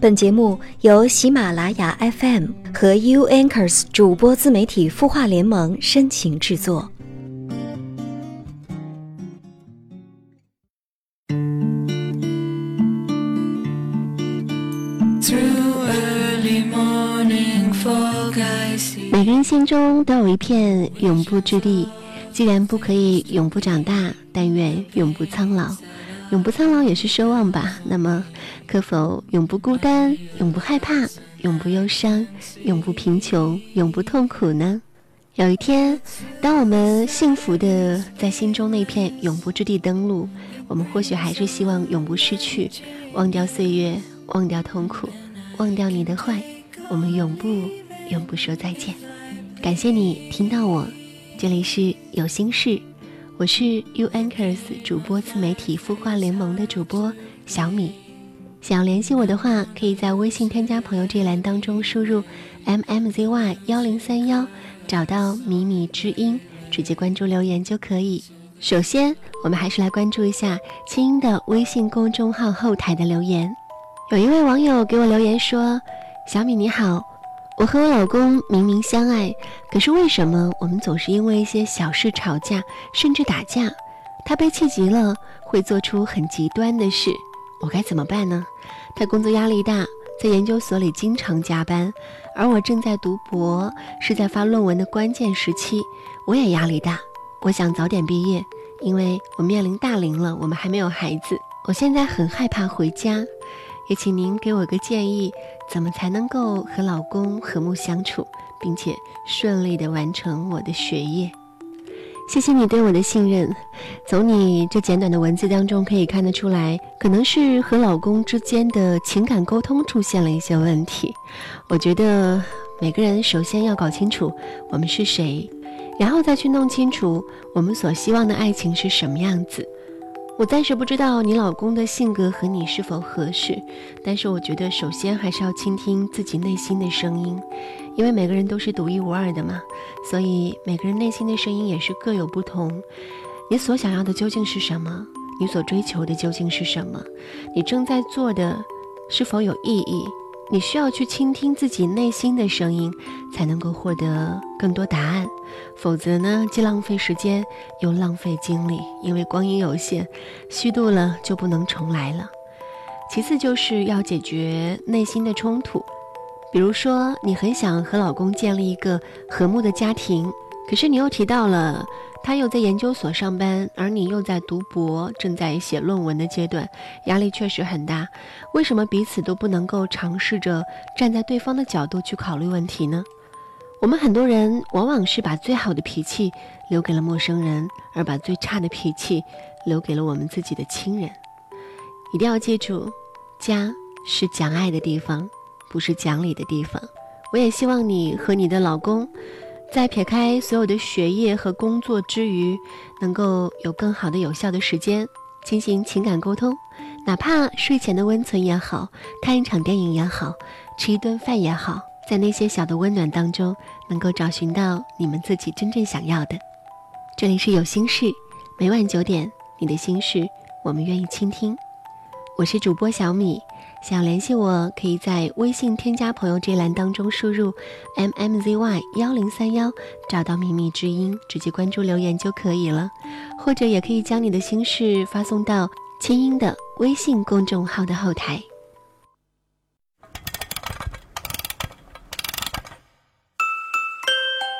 本节目由喜马拉雅 FM 和 U Anchors 主播自媒体孵化联盟深情制作。每个人心中都有一片永不之地，既然不可以永不长大，但愿永不苍老。永不苍老也是奢望吧。那么，可否永不孤单、永不害怕、永不忧伤、永不贫穷、永不痛苦呢？有一天，当我们幸福的在心中那片永不之地登陆，我们或许还是希望永不失去，忘掉岁月，忘掉痛苦，忘掉你的坏，我们永不、永不说再见。感谢你听到我，这里是有心事。我是 U Anchors 主播自媒体孵化联盟的主播小米，想要联系我的话，可以在微信添加朋友这一栏当中输入 M M Z Y 幺零三幺，找到米米之音，直接关注留言就可以。首先，我们还是来关注一下清音的微信公众号后台的留言。有一位网友给我留言说：“小米你好。”我和我老公明明相爱，可是为什么我们总是因为一些小事吵架，甚至打架？他被气急了，会做出很极端的事，我该怎么办呢？他工作压力大，在研究所里经常加班，而我正在读博，是在发论文的关键时期，我也压力大。我想早点毕业，因为我面临大龄了，我们还没有孩子。我现在很害怕回家。也请您给我个建议，怎么才能够和老公和睦相处，并且顺利的完成我的学业？谢谢你对我的信任。从你这简短的文字当中可以看得出来，可能是和老公之间的情感沟通出现了一些问题。我觉得每个人首先要搞清楚我们是谁，然后再去弄清楚我们所希望的爱情是什么样子。我暂时不知道你老公的性格和你是否合适，但是我觉得首先还是要倾听自己内心的声音，因为每个人都是独一无二的嘛，所以每个人内心的声音也是各有不同。你所想要的究竟是什么？你所追求的究竟是什么？你正在做的是否有意义？你需要去倾听自己内心的声音，才能够获得更多答案。否则呢，既浪费时间又浪费精力，因为光阴有限，虚度了就不能重来了。其次就是要解决内心的冲突，比如说你很想和老公建立一个和睦的家庭，可是你又提到了。他又在研究所上班，而你又在读博，正在写论文的阶段，压力确实很大。为什么彼此都不能够尝试着站在对方的角度去考虑问题呢？我们很多人往往是把最好的脾气留给了陌生人，而把最差的脾气留给了我们自己的亲人。一定要记住，家是讲爱的地方，不是讲理的地方。我也希望你和你的老公。在撇开所有的学业和工作之余，能够有更好的、有效的时间进行情感沟通，哪怕睡前的温存也好，看一场电影也好，吃一顿饭也好，在那些小的温暖当中，能够找寻到你们自己真正想要的。这里是有心事，每晚九点，你的心事我们愿意倾听。我是主播小米。想联系我，可以在微信添加朋友这栏当中输入 m m z y 幺零三幺，找到秘密之音，直接关注留言就可以了。或者也可以将你的心事发送到清音的微信公众号的后台。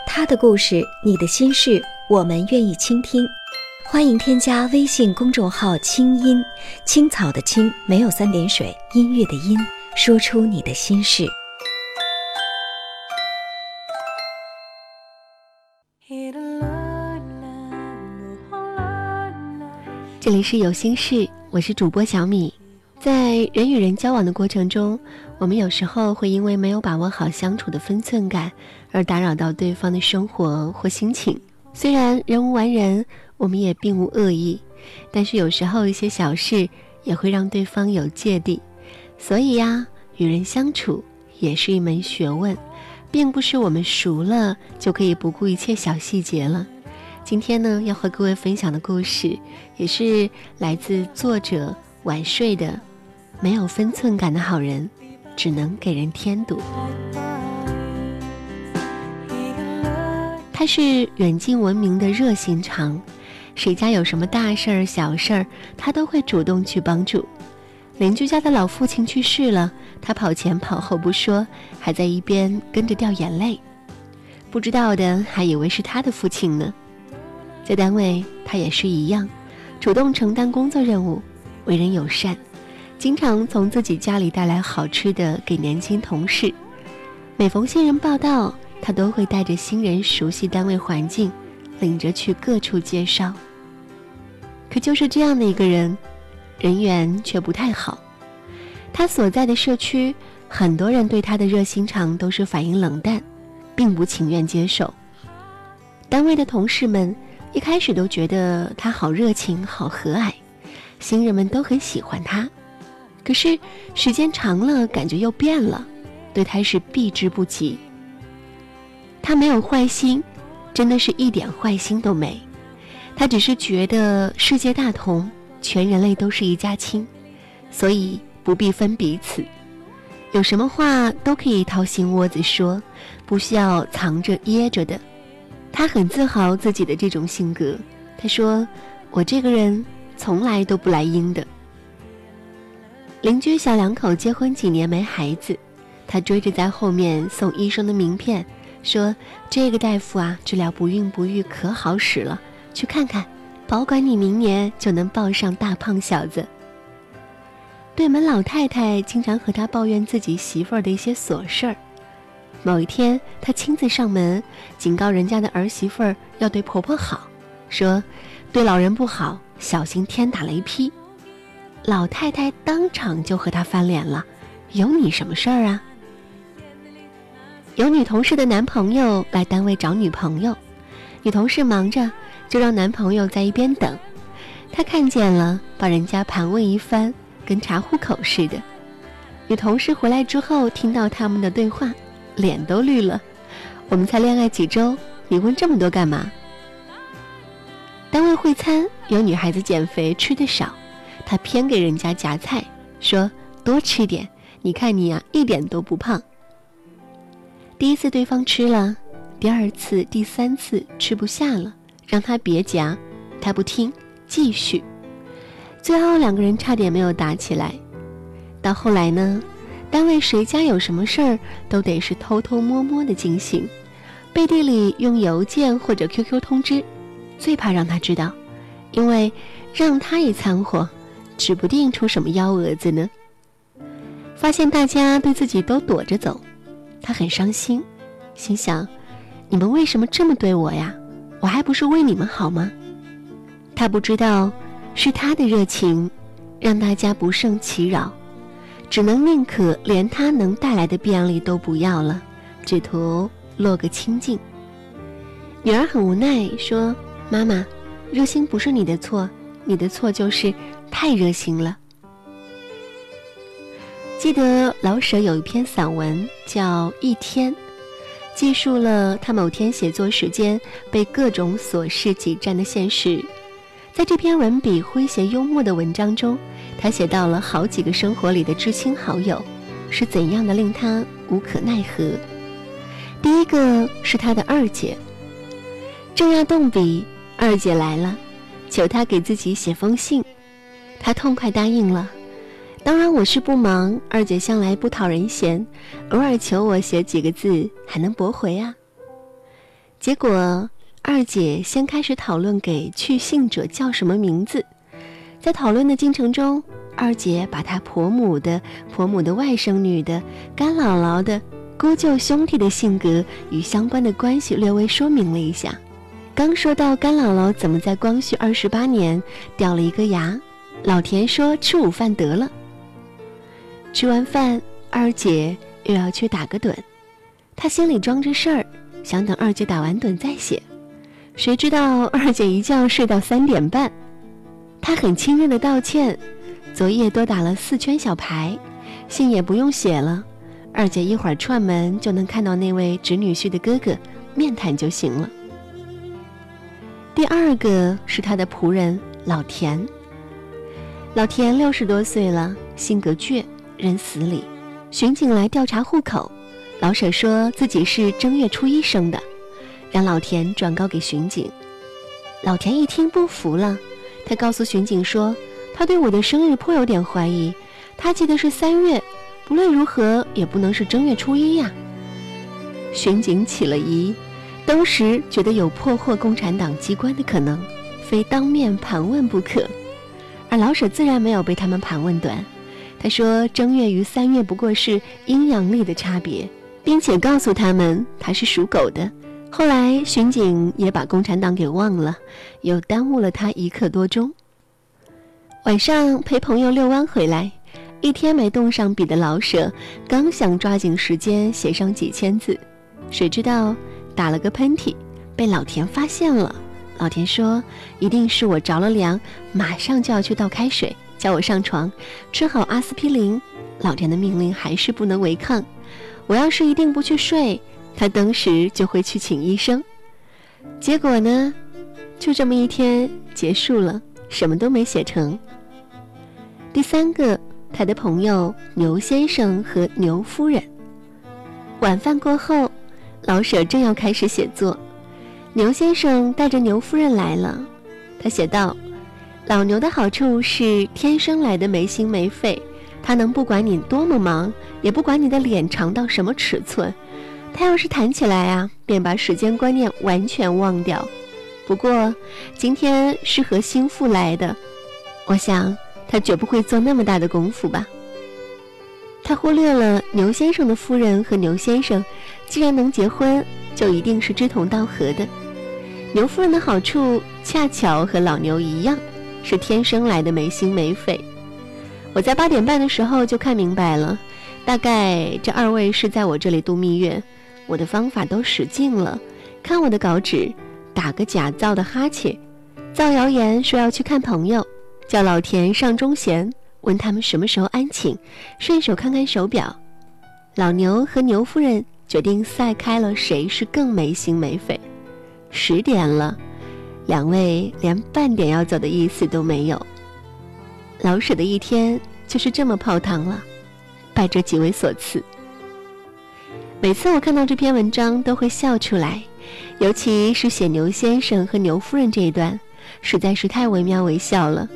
他的故事，你的心事，我们愿意倾听。欢迎添加微信公众号“清音青草”的青没有三点水，音乐的音，说出你的心事。这里是有心事，我是主播小米。在人与人交往的过程中，我们有时候会因为没有把握好相处的分寸感，而打扰到对方的生活或心情。虽然人无完人。我们也并无恶意，但是有时候一些小事也会让对方有芥蒂，所以呀，与人相处也是一门学问，并不是我们熟了就可以不顾一切小细节了。今天呢，要和各位分享的故事，也是来自作者晚睡的没有分寸感的好人。只能给人添堵。他是远近闻名的热心肠，谁家有什么大事儿、小事儿，他都会主动去帮助。邻居家的老父亲去世了，他跑前跑后不说，还在一边跟着掉眼泪。不知道的还以为是他的父亲呢。在单位，他也是一样，主动承担工作任务，为人友善，经常从自己家里带来好吃的给年轻同事。每逢新人报道，他都会带着新人熟悉单位环境，领着去各处介绍。可就是这样的一个人，人缘却不太好。他所在的社区，很多人对他的热心肠都是反应冷淡，并不情愿接受。单位的同事们一开始都觉得他好热情、好和蔼，新人们都很喜欢他。可是时间长了，感觉又变了，对他是避之不及。他没有坏心，真的是一点坏心都没。他只是觉得世界大同，全人类都是一家亲，所以不必分彼此。有什么话都可以掏心窝子说，不需要藏着掖着的。他很自豪自己的这种性格。他说：“我这个人从来都不来阴的。”邻居小两口结婚几年没孩子，他追着在后面送医生的名片。说这个大夫啊，治疗不孕不育可好使了，去看看，保管你明年就能抱上大胖小子。对门老太太经常和他抱怨自己媳妇儿的一些琐事儿。某一天，他亲自上门，警告人家的儿媳妇儿要对婆婆好，说对老人不好，小心天打雷劈。老太太当场就和他翻脸了，有你什么事儿啊？有女同事的男朋友来单位找女朋友，女同事忙着，就让男朋友在一边等。他看见了，把人家盘问一番，跟查户口似的。女同事回来之后，听到他们的对话，脸都绿了。我们才恋爱几周，你问这么多干嘛？单位会餐有女孩子减肥吃的少，他偏给人家夹菜，说多吃点。你看你呀，一点都不胖。第一次对方吃了，第二次、第三次吃不下了，让他别夹，他不听，继续。最后两个人差点没有打起来。到后来呢，单位谁家有什么事儿，都得是偷偷摸摸的进行，背地里用邮件或者 QQ 通知，最怕让他知道，因为让他一掺和，指不定出什么幺蛾子呢。发现大家对自己都躲着走。他很伤心，心想：“你们为什么这么对我呀？我还不是为你们好吗？”他不知道，是他的热情，让大家不胜其扰，只能宁可连他能带来的便利都不要了，只图落个清净。女儿很无奈说：“妈妈，热心不是你的错，你的错就是太热心了。”记得老舍有一篇散文叫《一天》，记述了他某天写作时间被各种琐事挤占的现实。在这篇文笔诙谐幽默的文章中，他写到了好几个生活里的知心好友是怎样的令他无可奈何。第一个是他的二姐，正要动笔，二姐来了，求他给自己写封信，他痛快答应了。当然我是不忙，二姐向来不讨人嫌，偶尔求我写几个字，还能驳回啊。结果二姐先开始讨论给去信者叫什么名字，在讨论的进程中，二姐把她婆母的、婆母的外甥女的、干姥姥的、姑舅兄弟的性格与相关的关系略微说明了一下。刚说到干姥姥怎么在光绪二十八年掉了一个牙，老田说吃午饭得了。吃完饭，二姐又要去打个盹，她心里装着事儿，想等二姐打完盹再写。谁知道二姐一觉睡到三点半，她很亲热的道歉，昨夜多打了四圈小牌，信也不用写了，二姐一会儿串门就能看到那位侄女婿的哥哥，面谈就行了。第二个是他的仆人老田，老田六十多岁了，性格倔。人死里，巡警来调查户口，老舍说自己是正月初一生的，让老田转告给巡警。老田一听不服了，他告诉巡警说，他对我的生日颇有点怀疑，他记得是三月，不论如何也不能是正月初一呀。巡警起了疑，当时觉得有破获共产党机关的可能，非当面盘问不可。而老舍自然没有被他们盘问短，他说正月与三月不过是阴阳历的差别，并且告诉他们他是属狗的。后来，巡警也把共产党给忘了，又耽误了他一刻多钟。晚上陪朋友遛弯回来，一天没动上笔的老舍，刚想抓紧时间写上几千字，谁知道打了个喷嚏，被老田发现了。老田说：“一定是我着了凉，马上就要去倒开水，叫我上床，吃好阿司匹林。”老田的命令还是不能违抗，我要是一定不去睡。他当时就会去请医生，结果呢，就这么一天结束了，什么都没写成。第三个，他的朋友牛先生和牛夫人。晚饭过后，老舍正要开始写作，牛先生带着牛夫人来了。他写道：“老牛的好处是天生来的没心没肺，他能不管你多么忙，也不管你的脸长到什么尺寸。”他要是弹起来啊，便把时间观念完全忘掉。不过今天是和心腹来的，我想他绝不会做那么大的功夫吧。他忽略了牛先生的夫人和牛先生，既然能结婚，就一定是志同道合的。牛夫人的好处恰巧和老牛一样，是天生来的没心没肺。我在八点半的时候就看明白了，大概这二位是在我这里度蜜月。我的方法都使尽了，看我的稿纸，打个假造的哈欠，造谣言说要去看朋友，叫老田上钟弦，问他们什么时候安寝，顺手看看手表。老牛和牛夫人决定赛开了，谁是更没心没肺。十点了，两位连半点要走的意思都没有。老舍的一天就是这么泡汤了，拜这几位所赐。每次我看到这篇文章都会笑出来，尤其是写牛先生和牛夫人这一段，实在是太惟妙惟肖了。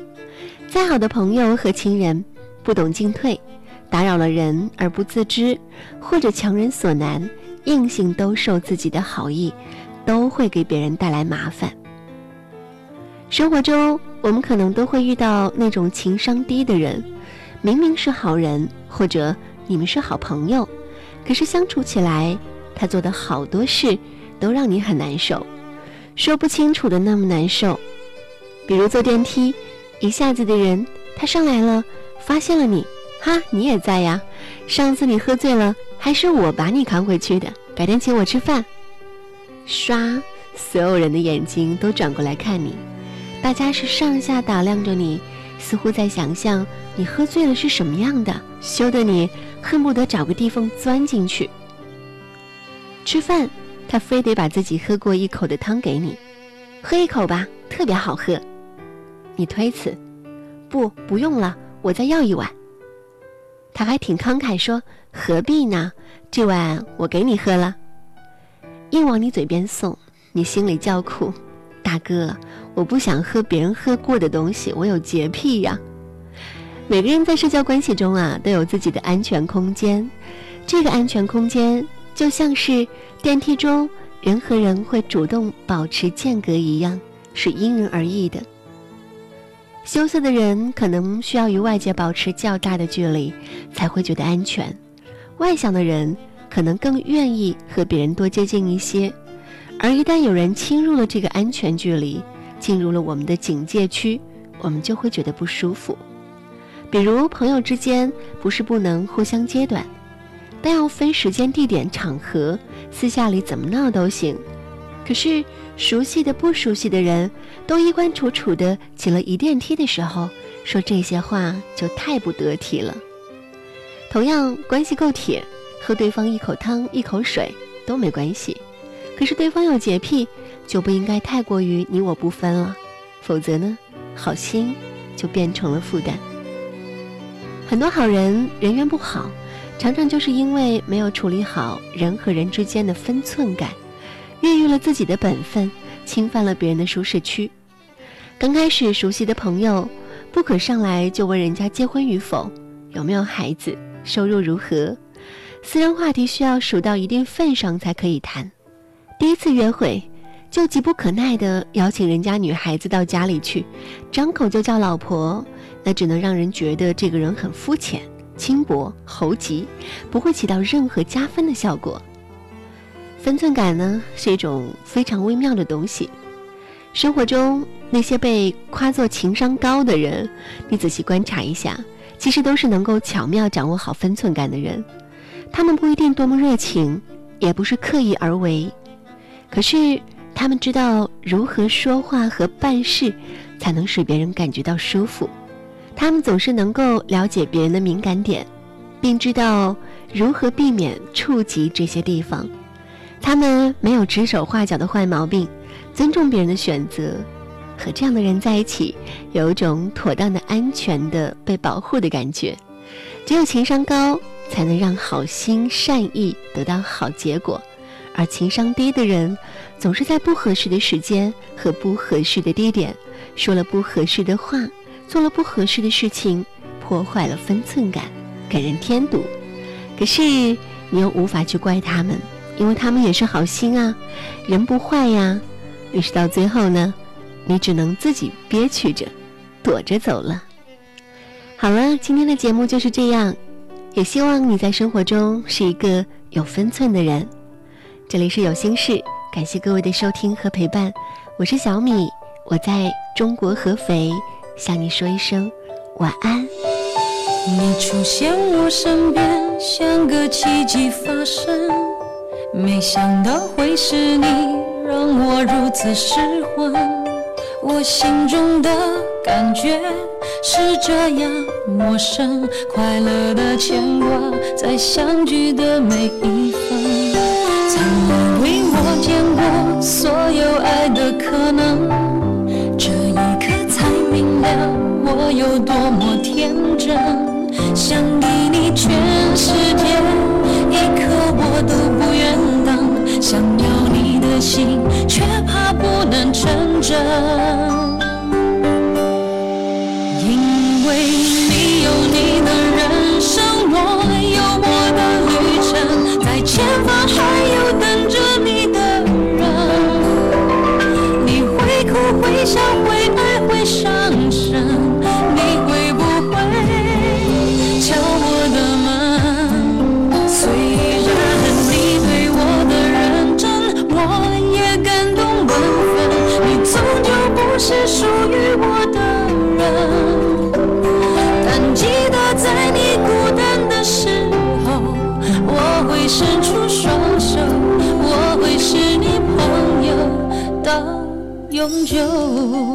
再好的朋友和亲人，不懂进退，打扰了人而不自知，或者强人所难，硬性兜售自己的好意，都会给别人带来麻烦。生活中，我们可能都会遇到那种情商低的人，明明是好人，或者你们是好朋友。可是相处起来，他做的好多事都让你很难受，说不清楚的那么难受。比如坐电梯，一下子的人他上来了，发现了你，哈，你也在呀。上次你喝醉了，还是我把你扛回去的。改天请我吃饭。刷，所有人的眼睛都转过来看你，大家是上下打量着你，似乎在想象你喝醉了是什么样的，羞得你。恨不得找个地缝钻进去。吃饭，他非得把自己喝过一口的汤给你，喝一口吧，特别好喝。你推辞，不，不用了，我再要一碗。他还挺慷慨，说何必呢？这碗我给你喝了，硬往你嘴边送，你心里叫苦。大哥，我不想喝别人喝过的东西，我有洁癖呀。每个人在社交关系中啊，都有自己的安全空间。这个安全空间就像是电梯中人和人会主动保持间隔一样，是因人而异的。羞涩的人可能需要与外界保持较大的距离，才会觉得安全；外向的人可能更愿意和别人多接近一些。而一旦有人侵入了这个安全距离，进入了我们的警戒区，我们就会觉得不舒服。比如朋友之间不是不能互相揭短，但要分时间、地点、场合，私下里怎么闹都行。可是熟悉的、不熟悉的人，都衣冠楚楚的挤了一电梯的时候，说这些话就太不得体了。同样关系够铁，喝对方一口汤、一口水都没关系。可是对方有洁癖，就不应该太过于你我不分了，否则呢，好心就变成了负担。很多好人人缘不好，常常就是因为没有处理好人和人之间的分寸感，越狱了自己的本分，侵犯了别人的舒适区。刚开始熟悉的朋友，不可上来就问人家结婚与否，有没有孩子，收入如何，私人话题需要数到一定份上才可以谈。第一次约会，就急不可耐地邀请人家女孩子到家里去，张口就叫老婆，那只能让人觉得这个人很肤浅。轻薄、猴急，不会起到任何加分的效果。分寸感呢，是一种非常微妙的东西。生活中那些被夸作情商高的人，你仔细观察一下，其实都是能够巧妙掌握好分寸感的人。他们不一定多么热情，也不是刻意而为，可是他们知道如何说话和办事，才能使别人感觉到舒服。他们总是能够了解别人的敏感点，并知道如何避免触及这些地方。他们没有指手画脚的坏毛病，尊重别人的选择。和这样的人在一起，有一种妥当的、安全的被保护的感觉。只有情商高，才能让好心善意得到好结果。而情商低的人，总是在不合适的时间和不合适的地点，说了不合适的话。做了不合适的事情，破坏了分寸感，给人添堵。可是你又无法去怪他们，因为他们也是好心啊，人不坏呀。于是到最后呢，你只能自己憋屈着，躲着走了。好了，今天的节目就是这样，也希望你在生活中是一个有分寸的人。这里是有心事，感谢各位的收听和陪伴，我是小米，我在中国合肥。向你说一声晚安。你出现我身边，像个奇迹发生。没想到会是你，让我如此失魂。我心中的感觉是这样陌生，快乐的牵挂，在相聚的每一所有爱的可能。这一刻才明了我有多么天真，想给你全世界，一刻我都不愿等。想要你的心，却怕不能成真。you.